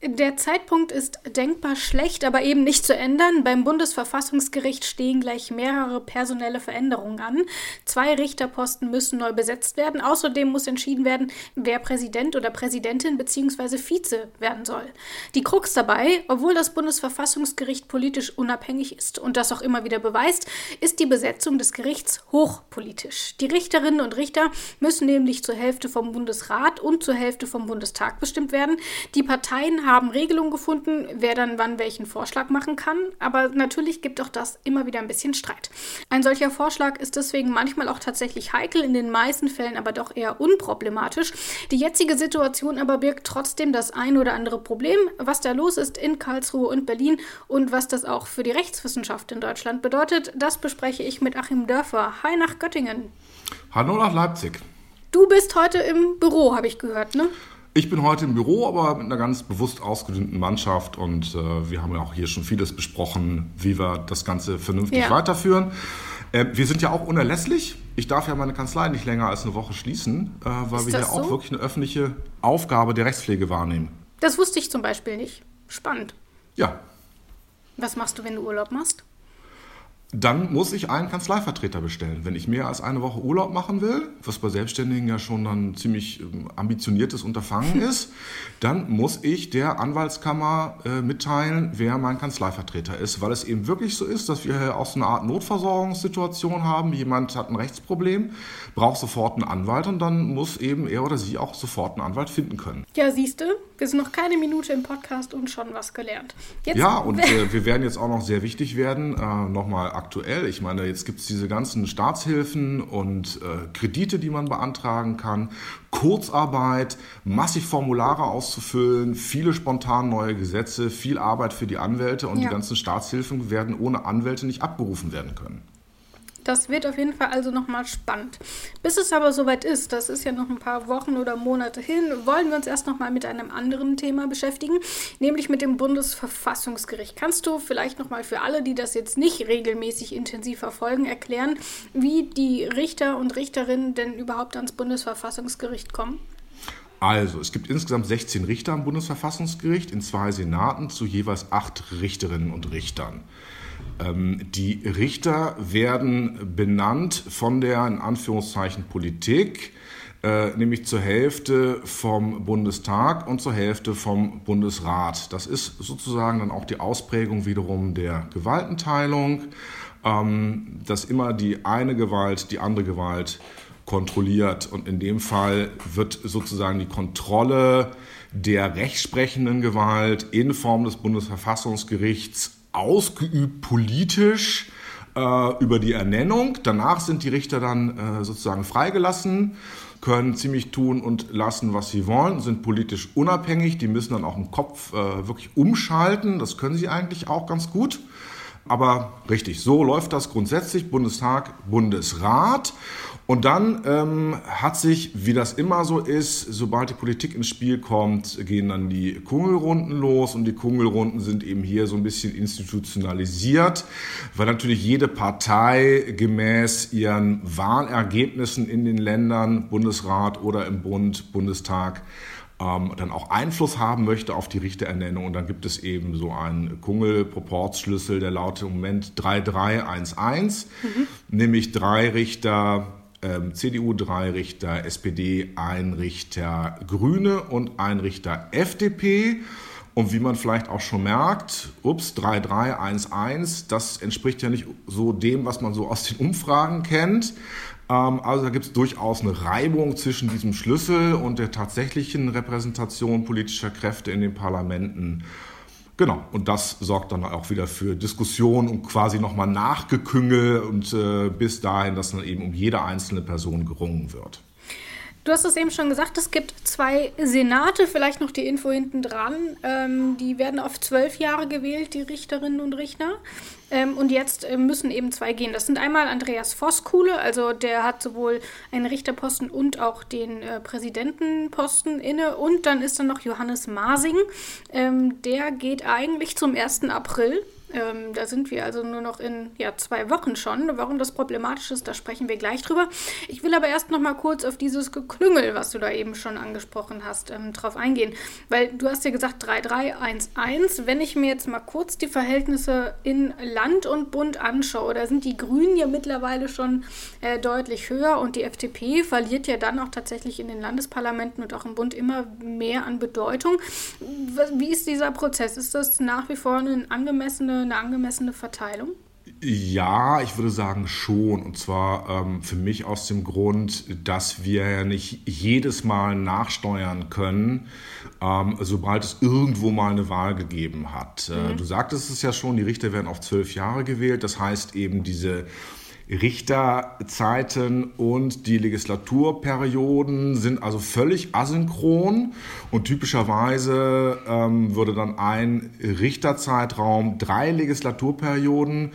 Der Zeitpunkt ist denkbar schlecht, aber eben nicht zu ändern. Beim Bundesverfassungsgericht stehen gleich mehrere personelle Veränderungen an. Zwei Richterposten müssen neu besetzt werden. Außerdem muss entschieden werden, wer Präsident oder Präsidentin bzw. Vize werden soll. Die Krux dabei, obwohl das Bundesverfassungsgericht politisch unabhängig ist und das auch immer wieder beweist, ist die Besetzung des Gerichts hochpolitisch. Die Richterinnen und Richter müssen nämlich zur Hälfte vom Bundesrat und zur Hälfte vom Bundestag bestimmt werden. Die Parteien haben Regelungen gefunden, wer dann wann welchen Vorschlag machen kann, aber natürlich gibt auch das immer wieder ein bisschen Streit. Ein solcher Vorschlag ist deswegen manchmal auch tatsächlich heikel, in den meisten Fällen aber doch eher unproblematisch. Die jetzige Situation aber birgt trotzdem das ein oder andere Problem, was da los ist in Karlsruhe und Berlin und was das auch für die Rechtswissenschaft in Deutschland bedeutet, das bespreche ich mit Achim Dörfer. Hi nach Göttingen. Hallo nach Leipzig. Du bist heute im Büro, habe ich gehört, ne? Ich bin heute im Büro, aber mit einer ganz bewusst ausgedünnten Mannschaft und äh, wir haben ja auch hier schon vieles besprochen, wie wir das Ganze vernünftig ja. weiterführen. Äh, wir sind ja auch unerlässlich. Ich darf ja meine Kanzlei nicht länger als eine Woche schließen, äh, weil Ist wir hier so? auch wirklich eine öffentliche Aufgabe der Rechtspflege wahrnehmen. Das wusste ich zum Beispiel nicht. Spannend. Ja. Was machst du, wenn du Urlaub machst? Dann muss ich einen Kanzleivertreter bestellen. Wenn ich mehr als eine Woche Urlaub machen will, was bei Selbstständigen ja schon ein ziemlich ähm, ambitioniertes Unterfangen ist, dann muss ich der Anwaltskammer äh, mitteilen, wer mein Kanzleivertreter ist, weil es eben wirklich so ist, dass wir hier auch so eine Art Notversorgungssituation haben. Jemand hat ein Rechtsproblem, braucht sofort einen Anwalt und dann muss eben er oder sie auch sofort einen Anwalt finden können. Ja, siehst du, wir sind noch keine Minute im Podcast und schon was gelernt. Jetzt ja, und äh, wir werden jetzt auch noch sehr wichtig werden, äh, nochmal aktuell. Ich meine, jetzt gibt es diese ganzen Staatshilfen und äh, Kredite, die man beantragen kann, Kurzarbeit, massig Formulare auszufüllen, viele spontan neue Gesetze, viel Arbeit für die Anwälte und ja. die ganzen Staatshilfen werden ohne Anwälte nicht abgerufen werden können. Das wird auf jeden Fall also nochmal spannend. Bis es aber soweit ist, das ist ja noch ein paar Wochen oder Monate hin, wollen wir uns erst nochmal mit einem anderen Thema beschäftigen, nämlich mit dem Bundesverfassungsgericht. Kannst du vielleicht nochmal für alle, die das jetzt nicht regelmäßig intensiv verfolgen, erklären, wie die Richter und Richterinnen denn überhaupt ans Bundesverfassungsgericht kommen? Also, es gibt insgesamt 16 Richter am Bundesverfassungsgericht in zwei Senaten zu jeweils acht Richterinnen und Richtern. Ähm, die Richter werden benannt von der in Anführungszeichen Politik, äh, nämlich zur Hälfte vom Bundestag und zur Hälfte vom Bundesrat. Das ist sozusagen dann auch die Ausprägung wiederum der Gewaltenteilung, ähm, dass immer die eine Gewalt die andere Gewalt kontrolliert. Und in dem Fall wird sozusagen die Kontrolle der rechtsprechenden Gewalt in Form des Bundesverfassungsgerichts ausgeübt politisch äh, über die Ernennung. Danach sind die Richter dann äh, sozusagen freigelassen, können ziemlich tun und lassen, was sie wollen, sind politisch unabhängig. Die müssen dann auch im Kopf äh, wirklich umschalten. Das können sie eigentlich auch ganz gut. Aber richtig, so läuft das grundsätzlich. Bundestag, Bundesrat. Und dann ähm, hat sich, wie das immer so ist, sobald die Politik ins Spiel kommt, gehen dann die Kungelrunden los und die Kungelrunden sind eben hier so ein bisschen institutionalisiert, weil natürlich jede Partei gemäß ihren Wahlergebnissen in den Ländern, Bundesrat oder im Bund, Bundestag, ähm, dann auch Einfluss haben möchte auf die Richterernennung. Und dann gibt es eben so einen Kungel-Proportsschlüssel, der lautet im Moment 3311, mhm. nämlich drei Richter ähm, CDU drei Richter, SPD ein Richter Grüne und ein Richter FDP. Und wie man vielleicht auch schon merkt, ups, 3-3-1-1, das entspricht ja nicht so dem, was man so aus den Umfragen kennt. Ähm, also da gibt es durchaus eine Reibung zwischen diesem Schlüssel und der tatsächlichen Repräsentation politischer Kräfte in den Parlamenten. Genau, und das sorgt dann auch wieder für Diskussion und quasi nochmal Nachgeküngel und äh, bis dahin, dass dann eben um jede einzelne Person gerungen wird. Du hast es eben schon gesagt, es gibt zwei Senate, vielleicht noch die Info hinten dran. Ähm, die werden auf zwölf Jahre gewählt, die Richterinnen und Richter. Ähm, und jetzt äh, müssen eben zwei gehen. Das sind einmal Andreas Voskuhle, also der hat sowohl einen Richterposten und auch den äh, Präsidentenposten inne. Und dann ist dann noch Johannes Masing. Ähm, der geht eigentlich zum 1. April Ähm, da sind wir also nur noch in ja, zwei Wochen schon. Warum das problematisch ist, da sprechen wir gleich drüber. Ich will aber erst noch mal kurz auf dieses Geklüngel, was du da eben schon angesprochen hast, ähm, drauf eingehen. Weil du hast ja gesagt 3-3-1-1. Wenn ich mir jetzt mal kurz die Verhältnisse in Land und Bund anschaue, da sind die Grünen ja mittlerweile schon äh, deutlich höher und die FDP verliert ja dann auch tatsächlich in den Landesparlamenten und auch im Bund immer mehr an Bedeutung. Wie ist dieser Prozess? Ist das nach wie vor eine angemessene, eine angemessene Verteilung? Ja, ich würde sagen schon. Und zwar ähm, für mich aus dem Grund, dass wir ja nicht jedes Mal nachsteuern können, ähm, sobald es irgendwo mal eine Wahl gegeben hat. Äh, mhm. du sagtest es ja schon, die Richter werden auf zwölf Jahre gewählt. Das heißt eben diese Richterzeiten und die Legislaturperioden sind also völlig asynchron und typischerweise ähm, würde dann ein Richterzeitraum drei Legislaturperioden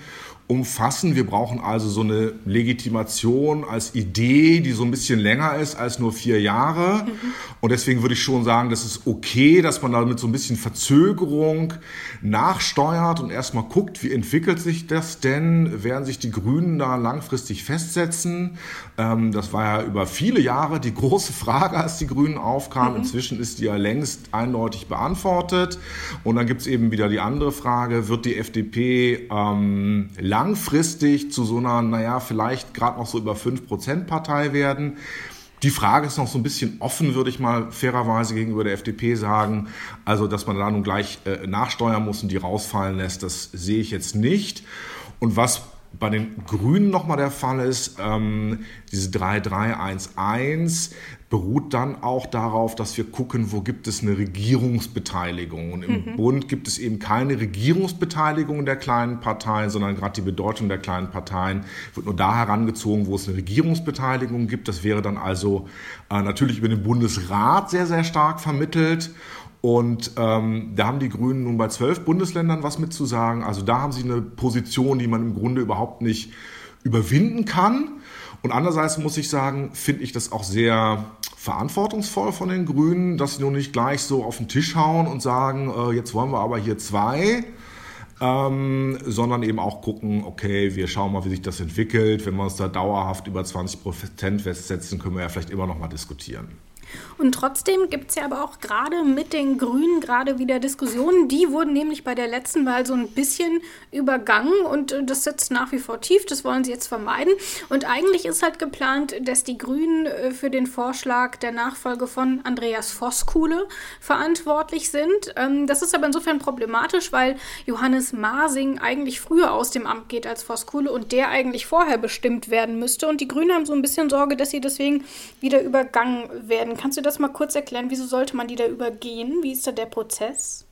umfassen. Wir brauchen also so eine Legitimation als Idee, die so ein bisschen länger ist als nur vier Jahre. Mhm. Und deswegen würde ich schon sagen, das ist okay, dass man da mit so ein bisschen Verzögerung nachsteuert und erstmal guckt, wie entwickelt sich das denn? Werden sich die Grünen da langfristig festsetzen? Ähm, das war ja über viele Jahre die große Frage, als die Grünen aufkamen. Mhm. Inzwischen ist die ja längst eindeutig beantwortet. Und dann gibt es eben wieder die andere Frage, wird die FDP ähm, langfristig zu so einer, naja, vielleicht gerade noch so über 5% Partei werden. Die Frage ist noch so ein bisschen offen, würde ich mal fairerweise gegenüber der FDP sagen. Also, dass man da nun gleich äh, nachsteuern muss und die rausfallen lässt, das sehe ich jetzt nicht. Und was bei den Grünen nochmal der Fall ist, ähm, diese 3311 beruht dann auch darauf, dass wir gucken, wo gibt es eine Regierungsbeteiligung. Und im mhm. Bund gibt es eben keine Regierungsbeteiligung der kleinen Parteien, sondern gerade die Bedeutung der kleinen Parteien wird nur da herangezogen, wo es eine Regierungsbeteiligung gibt. Das wäre dann also äh, natürlich über den Bundesrat sehr, sehr stark vermittelt. Und ähm, da haben die Grünen nun bei zwölf Bundesländern was mitzusagen. Also da haben sie eine Position, die man im Grunde überhaupt nicht überwinden kann. Und andererseits muss ich sagen, finde ich das auch sehr verantwortungsvoll von den Grünen, dass sie nun nicht gleich so auf den Tisch hauen und sagen, äh, jetzt wollen wir aber hier zwei. Ähm, sondern eben auch gucken, okay, wir schauen mal, wie sich das entwickelt. Wenn wir uns da dauerhaft über 20 Prozent festsetzen, können wir ja vielleicht immer noch mal diskutieren. Und trotzdem gibt es ja aber auch gerade mit den Grünen gerade wieder Diskussionen. Die wurden nämlich bei der letzten Wahl so ein bisschen übergangen und äh, das sitzt nach wie vor tief. Das wollen sie jetzt vermeiden. Und eigentlich ist halt geplant, dass die Grünen äh, für den Vorschlag der Nachfolge von Andreas Voskuhle verantwortlich sind. Ähm, das ist aber insofern problematisch, weil Johannes Masing eigentlich früher aus dem Amt geht als Voskuhle und der eigentlich vorher bestimmt werden müsste. Und die Grünen haben so ein bisschen Sorge, dass sie deswegen wieder übergangen werden Kannst du das mal kurz erklären? Wieso sollte man die da übergehen? Wie ist da der Prozess?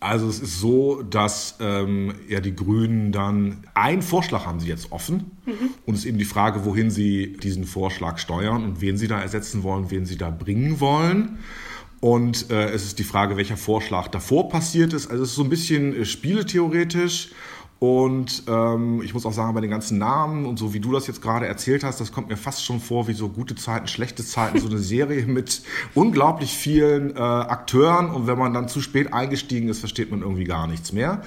Also es ist so, dass ähm, ja die Grünen dann einen Vorschlag haben sie jetzt offen mhm. und es ist eben die Frage, wohin sie diesen Vorschlag steuern und wen sie da ersetzen wollen, wen sie da bringen wollen. Und äh, es ist die Frage, welcher Vorschlag davor passiert ist. Also es ist so ein bisschen äh, spieletheoretisch und ähm, ich muss auch sagen, bei den ganzen Namen und so wie du das jetzt gerade erzählt hast, das kommt mir fast schon vor wie so gute Zeiten, schlechte Zeiten, so eine Serie mit unglaublich vielen äh, Akteuren und wenn man dann zu spät eingestiegen ist, versteht man irgendwie gar nichts mehr.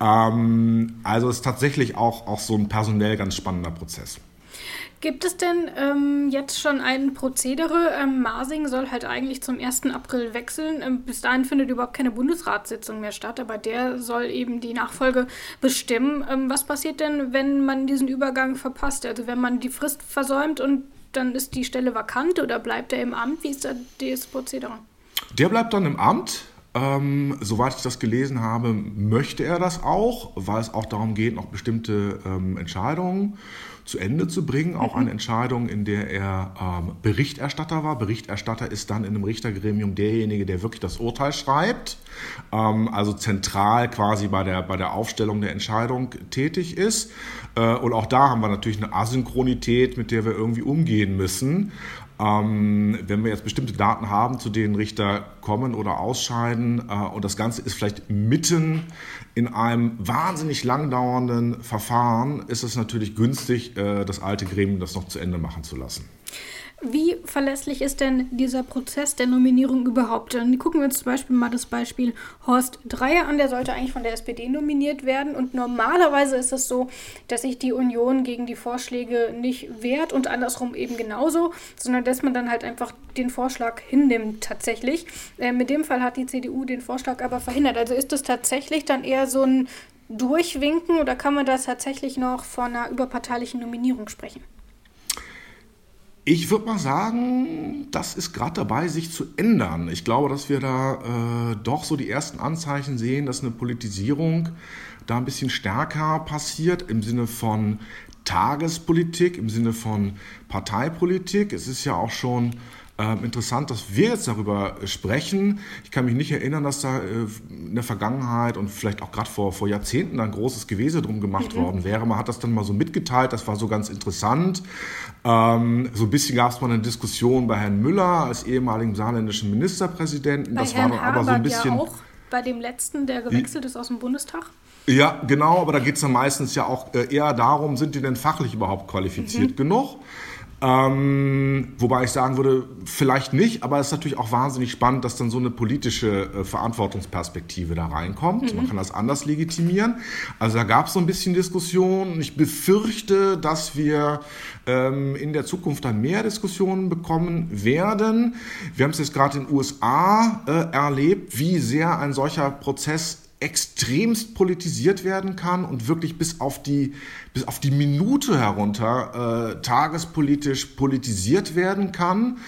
Ähm, also es ist tatsächlich auch, auch so ein personell ganz spannender Prozess. Gibt es denn ähm, jetzt schon ein Prozedere? Ähm, Masing soll halt eigentlich zum 1. April wechseln. Ähm, bis dahin findet überhaupt keine Bundesratssitzung mehr statt, aber der soll eben die Nachfolge bestimmen. Ähm, was passiert denn, wenn man diesen Übergang verpasst? Also wenn man die Frist versäumt und dann ist die Stelle vakant oder bleibt er im Amt? Wie ist da das Prozedere? Der bleibt dann im Amt. Ähm, soweit ich das gelesen habe, möchte er das auch, weil es auch darum geht, noch bestimmte ähm, Entscheidungen zu Ende zu bringen. Auch mhm. eine Entscheidung, in der er ähm, Berichterstatter war. Berichterstatter ist dann in einem Richtergremium derjenige, der wirklich das Urteil schreibt. Ähm, also zentral quasi bei der, bei der Aufstellung der Entscheidung tätig ist. Äh, und auch da haben wir natürlich eine Asynchronität, mit der wir irgendwie umgehen müssen. Ähm, wenn wir jetzt bestimmte Daten haben, zu denen Richter kommen oder ausscheiden, äh, und das Ganze ist vielleicht mitten in einem wahnsinnig langdauernden Verfahren, ist es natürlich günstig, äh, das alte Gremium das noch zu Ende machen zu lassen. Wie verlässlich ist denn dieser Prozess der Nominierung überhaupt? Dann gucken wir uns zum Beispiel mal das Beispiel Horst Dreier an. Der sollte eigentlich von der SPD nominiert werden. Und normalerweise ist es so, dass sich die Union gegen die Vorschläge nicht wehrt und andersrum eben genauso, sondern dass man dann halt einfach den Vorschlag hinnimmt tatsächlich. Äh, mit dem Fall hat die CDU den Vorschlag aber verhindert. Also ist es tatsächlich dann eher so ein Durchwinken oder kann man da tatsächlich noch von einer überparteilichen Nominierung sprechen? Ich würde mal sagen, das ist gerade dabei, sich zu ändern. Ich glaube, dass wir da äh, doch so die ersten Anzeichen sehen, dass eine Politisierung da ein bisschen stärker passiert im Sinne von Tagespolitik, im Sinne von Parteipolitik. Es ist ja auch schon ähm, interessant, dass wir jetzt darüber sprechen. Ich kann mich nicht erinnern, dass da äh, in der Vergangenheit und vielleicht auch gerade vor, vor Jahrzehnten ein großes Gewese drum gemacht mhm. worden wäre. Man hat das dann mal so mitgeteilt, das war so ganz interessant. Ähm, so ein bisschen gab es mal eine Diskussion bei Herrn Müller als ehemaligen saarländischen Ministerpräsidenten. Bei das Herrn war aber so ein bisschen. Ja auch bei dem letzten, der gewechselt ist aus dem Bundestag? Ja, genau, aber da geht es dann meistens ja auch äh, eher darum, sind die denn fachlich überhaupt qualifiziert mhm. genug? Ähm, wobei ich sagen würde, vielleicht nicht, aber es ist natürlich auch wahnsinnig spannend, dass dann so eine politische äh, Verantwortungsperspektive da reinkommt. Mhm. Man kann das anders legitimieren. Also da gab es so ein bisschen Diskussion. Ich befürchte, dass wir ähm, in der Zukunft dann mehr Diskussionen bekommen werden. Wir haben es jetzt gerade in den USA äh, erlebt, wie sehr ein solcher Prozess extremst politisiert werden kann und wirklich bis auf die, bis auf die Minute herunter äh, tagespolitisch politisiert werden kann.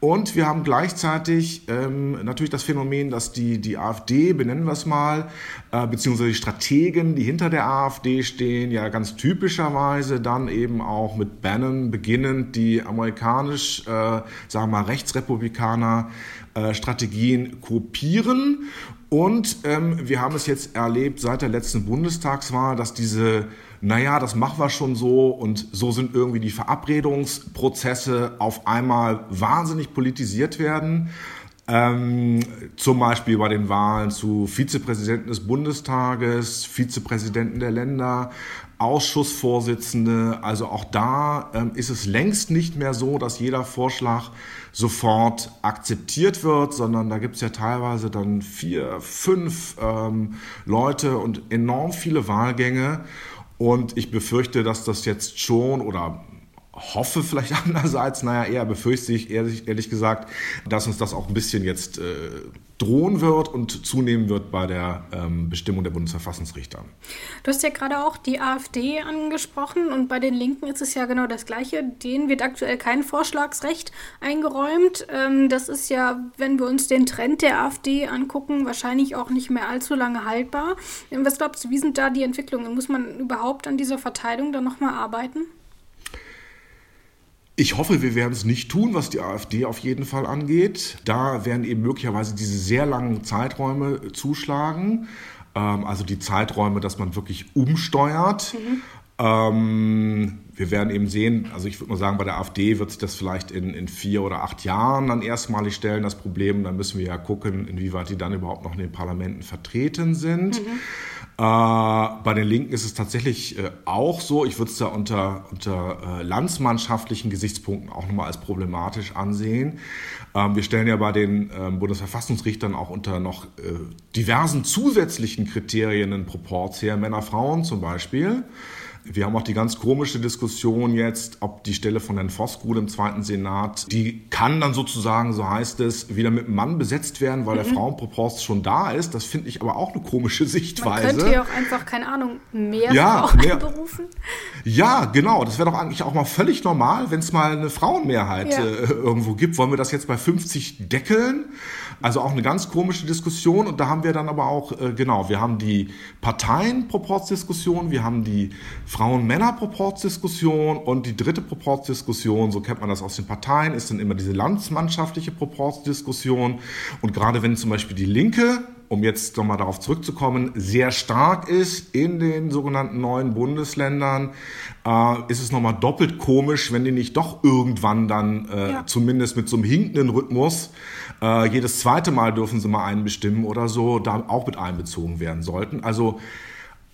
Und wir haben gleichzeitig ähm, natürlich das Phänomen, dass die, die AfD, benennen wir es mal, äh, beziehungsweise die Strategen, die hinter der AfD stehen, ja ganz typischerweise dann eben auch mit Bannon beginnend die amerikanisch, äh, sagen wir mal, Rechtsrepublikaner äh, Strategien kopieren und ähm, wir haben es jetzt erlebt seit der letzten Bundestagswahl, dass diese, naja, das machen wir schon so und so sind irgendwie die Verabredungsprozesse auf einmal wahnsinnig politisiert werden. Ähm, zum Beispiel bei den Wahlen zu Vizepräsidenten des Bundestages, Vizepräsidenten der Länder, Ausschussvorsitzende. Also auch da ähm, ist es längst nicht mehr so, dass jeder Vorschlag sofort akzeptiert wird, sondern da gibt es ja teilweise dann vier, fünf ähm, Leute und enorm viele Wahlgänge. Und ich befürchte, dass das jetzt schon oder hoffe vielleicht andererseits, naja, eher befürchte ich ehrlich, ehrlich gesagt, dass uns das auch ein bisschen jetzt äh, drohen wird und zunehmen wird bei der ähm, Bestimmung der Bundesverfassungsrichter. Du hast ja gerade auch die AfD angesprochen und bei den Linken ist es ja genau das Gleiche. Denen wird aktuell kein Vorschlagsrecht eingeräumt. Ähm, das ist ja, wenn wir uns den Trend der AfD angucken, wahrscheinlich auch nicht mehr allzu lange haltbar. Was glaubst du, wie sind da die Entwicklungen? Muss man überhaupt an dieser Verteilung dann nochmal arbeiten? Ich hoffe, wir werden es nicht tun, was die AfD auf jeden Fall angeht. Da werden eben möglicherweise diese sehr langen Zeiträume zuschlagen. Ähm, also die Zeiträume, dass man wirklich umsteuert. Mhm. Ähm, wir werden eben sehen, also ich würde mal sagen, bei der AfD wird sich das vielleicht in, in vier oder acht Jahren dann erstmalig stellen, das Problem. Dann müssen wir ja gucken, inwieweit die dann überhaupt noch in den Parlamenten vertreten sind. Mhm. Äh, bei den Linken ist es tatsächlich äh, auch so, ich würde es da unter, unter äh, landsmannschaftlichen Gesichtspunkten auch nochmal als problematisch ansehen. Ähm, wir stellen ja bei den ähm, Bundesverfassungsrichtern auch unter noch diversen zusätzlichen Kriterien einen Proporz her, Männer, Frauen zum Beispiel. Wir haben auch die ganz komische Diskussion jetzt, ob die Stelle von Herrn Voskuhl im zweiten Senat, die kann dann sozusagen, so heißt es, wieder mit einem Mann besetzt werden, weil mhm. der Frauenproporz schon da ist. Das finde ich aber auch eine komische Sichtweise. Man könnte ja auch einfach, keine Ahnung, mehr ja, Frauen mehr, berufen. Ja, genau. Das wäre doch eigentlich auch mal völlig normal, wenn es mal eine Frauenmehrheit ja. äh, irgendwo gibt. Wollen wir das jetzt bei 50 deckeln? Also auch eine ganz komische Diskussion. Und da haben wir dann aber auch, äh, genau, wir haben die Parteienproportsdiskussion, wir haben die Frauen-Männer-Proportsdiskussion und die dritte Proportsdiskussion, so kennt man das aus den Parteien, ist dann immer diese landsmannschaftliche Proportsdiskussion. Und gerade wenn zum Beispiel die Linke um jetzt nochmal darauf zurückzukommen, sehr stark ist in den sogenannten neuen Bundesländern, äh, ist es nochmal doppelt komisch, wenn die nicht doch irgendwann dann äh, ja. zumindest mit so einem hinkenden Rhythmus äh, jedes zweite Mal dürfen sie mal einen bestimmen oder so, da auch mit einbezogen werden sollten. Also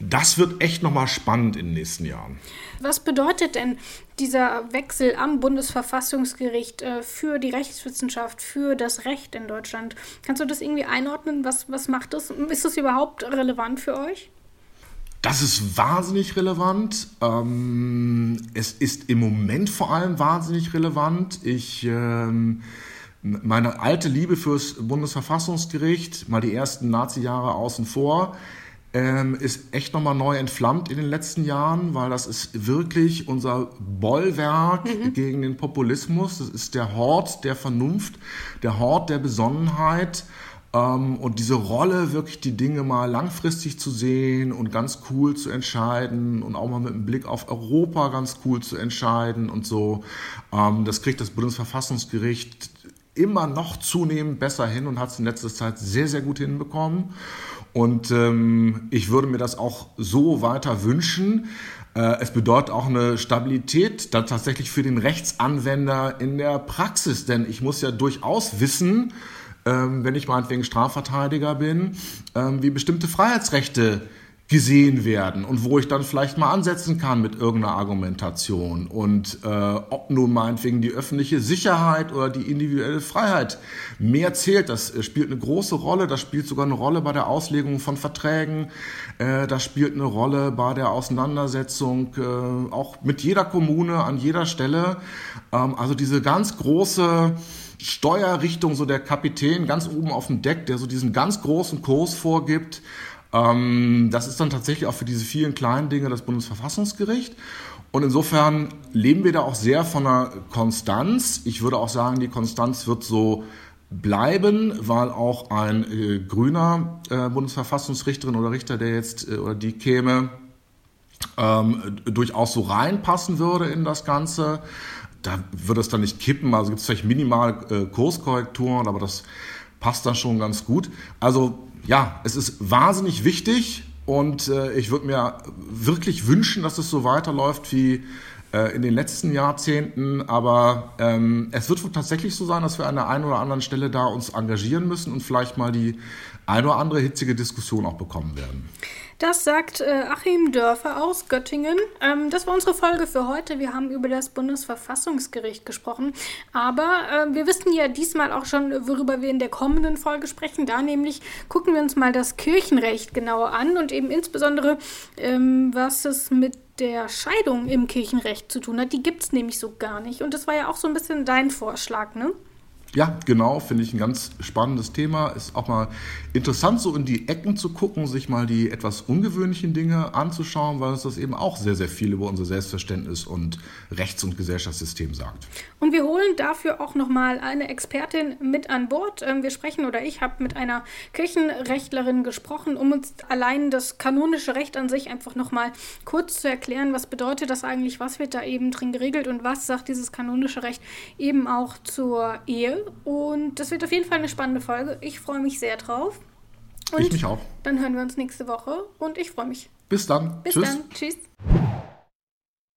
Das wird echt nochmal spannend in den nächsten Jahren. Was bedeutet denn dieser Wechsel am Bundesverfassungsgericht äh, für die Rechtswissenschaft, für das Recht in Deutschland? Kannst du das irgendwie einordnen? Was, was macht das? Ist das überhaupt relevant für euch? Das ist wahnsinnig relevant. Ähm, es ist im Moment vor allem wahnsinnig relevant. Ich, ähm, meine alte Liebe fürs Bundesverfassungsgericht, mal die ersten Nazi-Jahre außen vor, ähm, ist echt nochmal neu entflammt in den letzten Jahren, weil das ist wirklich unser Bollwerk mhm. gegen den Populismus. Das ist der Hort der Vernunft, der Hort der Besonnenheit. Ähm, und diese Rolle, wirklich die Dinge mal langfristig zu sehen und ganz cool zu entscheiden und auch mal mit einem Blick auf Europa ganz cool zu entscheiden und so, ähm, das kriegt das Bundesverfassungsgericht immer noch zunehmend besser hin und hat es in letzter Zeit sehr, sehr gut hinbekommen. Und ähm, ich würde mir das auch so weiter wünschen. Äh, es bedeutet auch eine Stabilität dann tatsächlich für den Rechtsanwender in der Praxis, denn ich muss ja durchaus wissen, ähm, wenn ich meinetwegen Strafverteidiger bin, ähm, wie bestimmte Freiheitsrechte gesehen werden und wo ich dann vielleicht mal ansetzen kann mit irgendeiner Argumentation und äh, ob nun meinetwegen die öffentliche Sicherheit oder die individuelle Freiheit mehr zählt, das äh, spielt eine große Rolle, das spielt sogar eine Rolle bei der Auslegung von Verträgen, äh, das spielt eine Rolle bei der Auseinandersetzung äh, auch mit jeder Kommune an jeder Stelle. Ähm, also diese ganz große Steuerrichtung, so der Kapitän ganz oben auf dem Deck, der so diesen ganz großen Kurs vorgibt, das ist dann tatsächlich auch für diese vielen kleinen Dinge das Bundesverfassungsgericht. Und insofern leben wir da auch sehr von einer Konstanz. Ich würde auch sagen, die Konstanz wird so bleiben, weil auch ein äh, grüner äh, Bundesverfassungsrichterin oder Richter, der jetzt äh, oder die käme, ähm, durchaus so reinpassen würde in das Ganze. Da würde es dann nicht kippen, also gibt es vielleicht minimal äh, Kurskorrekturen, aber das passt dann schon ganz gut. Also ja, es ist wahnsinnig wichtig und äh, ich würde mir wirklich wünschen, dass es so weiterläuft wie in den letzten Jahrzehnten. Aber ähm, es wird tatsächlich so sein, dass wir an der einen oder anderen Stelle da uns engagieren müssen und vielleicht mal die eine oder andere hitzige Diskussion auch bekommen werden. Das sagt äh, Achim Dörfer aus Göttingen. Ähm, das war unsere Folge für heute. Wir haben über das Bundesverfassungsgericht gesprochen. Aber äh, wir wissen ja diesmal auch schon, worüber wir in der kommenden Folge sprechen. Da nämlich gucken wir uns mal das Kirchenrecht genauer an und eben insbesondere, ähm, was es mit der Scheidung im Kirchenrecht zu tun hat. Die gibt es nämlich so gar nicht. Und das war ja auch so ein bisschen dein Vorschlag, ne? Ja, genau, finde ich ein ganz spannendes Thema. Ist auch mal interessant, so in die Ecken zu gucken, sich mal die etwas ungewöhnlichen Dinge anzuschauen, weil uns das eben auch sehr, sehr viel über unser Selbstverständnis und Rechts- und Gesellschaftssystem sagt. Und wir holen dafür auch nochmal eine Expertin mit an Bord. Ähm, wir sprechen oder ich habe mit einer Kirchenrechtlerin gesprochen, um uns allein das kanonische Recht an sich einfach nochmal kurz zu erklären, was bedeutet das eigentlich, was wird da eben drin geregelt und was sagt dieses kanonische Recht eben auch zur Ehe. Und das wird auf jeden Fall eine spannende Folge. Ich freue mich sehr drauf. Und ich mich auch. Dann hören wir uns nächste Woche und ich freue mich. Bis dann. Bis Tschüss. dann. Tschüss.